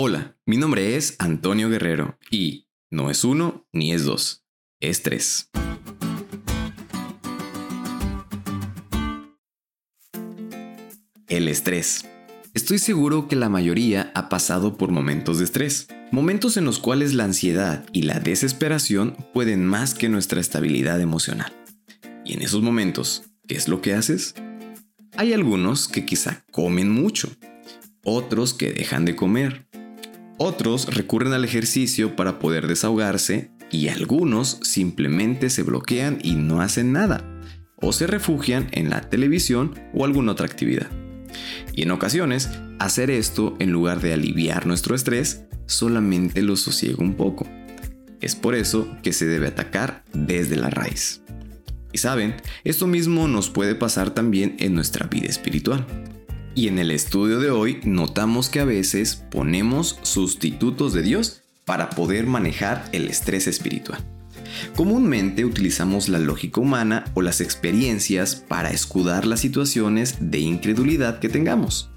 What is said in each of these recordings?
Hola, mi nombre es Antonio Guerrero y no es uno ni es dos, es tres. El estrés. Estoy seguro que la mayoría ha pasado por momentos de estrés, momentos en los cuales la ansiedad y la desesperación pueden más que nuestra estabilidad emocional. Y en esos momentos, ¿qué es lo que haces? Hay algunos que quizá comen mucho, otros que dejan de comer, otros recurren al ejercicio para poder desahogarse y algunos simplemente se bloquean y no hacen nada, o se refugian en la televisión o alguna otra actividad. Y en ocasiones, hacer esto en lugar de aliviar nuestro estrés, solamente lo sosiega un poco. Es por eso que se debe atacar desde la raíz. Y saben, esto mismo nos puede pasar también en nuestra vida espiritual. Y en el estudio de hoy notamos que a veces ponemos sustitutos de Dios para poder manejar el estrés espiritual. Comúnmente utilizamos la lógica humana o las experiencias para escudar las situaciones de incredulidad que tengamos.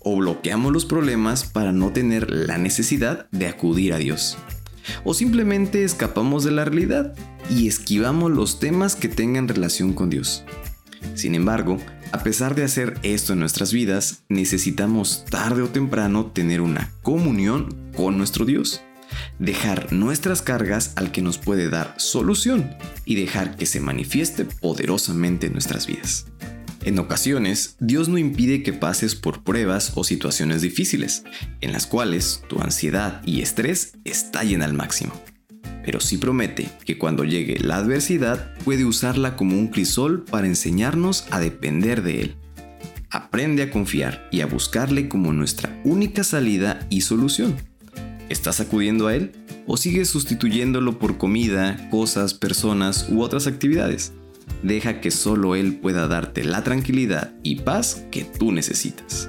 O bloqueamos los problemas para no tener la necesidad de acudir a Dios. O simplemente escapamos de la realidad y esquivamos los temas que tengan relación con Dios. Sin embargo, a pesar de hacer esto en nuestras vidas, necesitamos tarde o temprano tener una comunión con nuestro Dios dejar nuestras cargas al que nos puede dar solución y dejar que se manifieste poderosamente en nuestras vidas. En ocasiones, Dios no impide que pases por pruebas o situaciones difíciles, en las cuales tu ansiedad y estrés estallen al máximo. Pero sí promete que cuando llegue la adversidad puede usarla como un crisol para enseñarnos a depender de Él. Aprende a confiar y a buscarle como nuestra única salida y solución. ¿Estás acudiendo a Él? ¿O sigues sustituyéndolo por comida, cosas, personas u otras actividades? Deja que solo Él pueda darte la tranquilidad y paz que tú necesitas.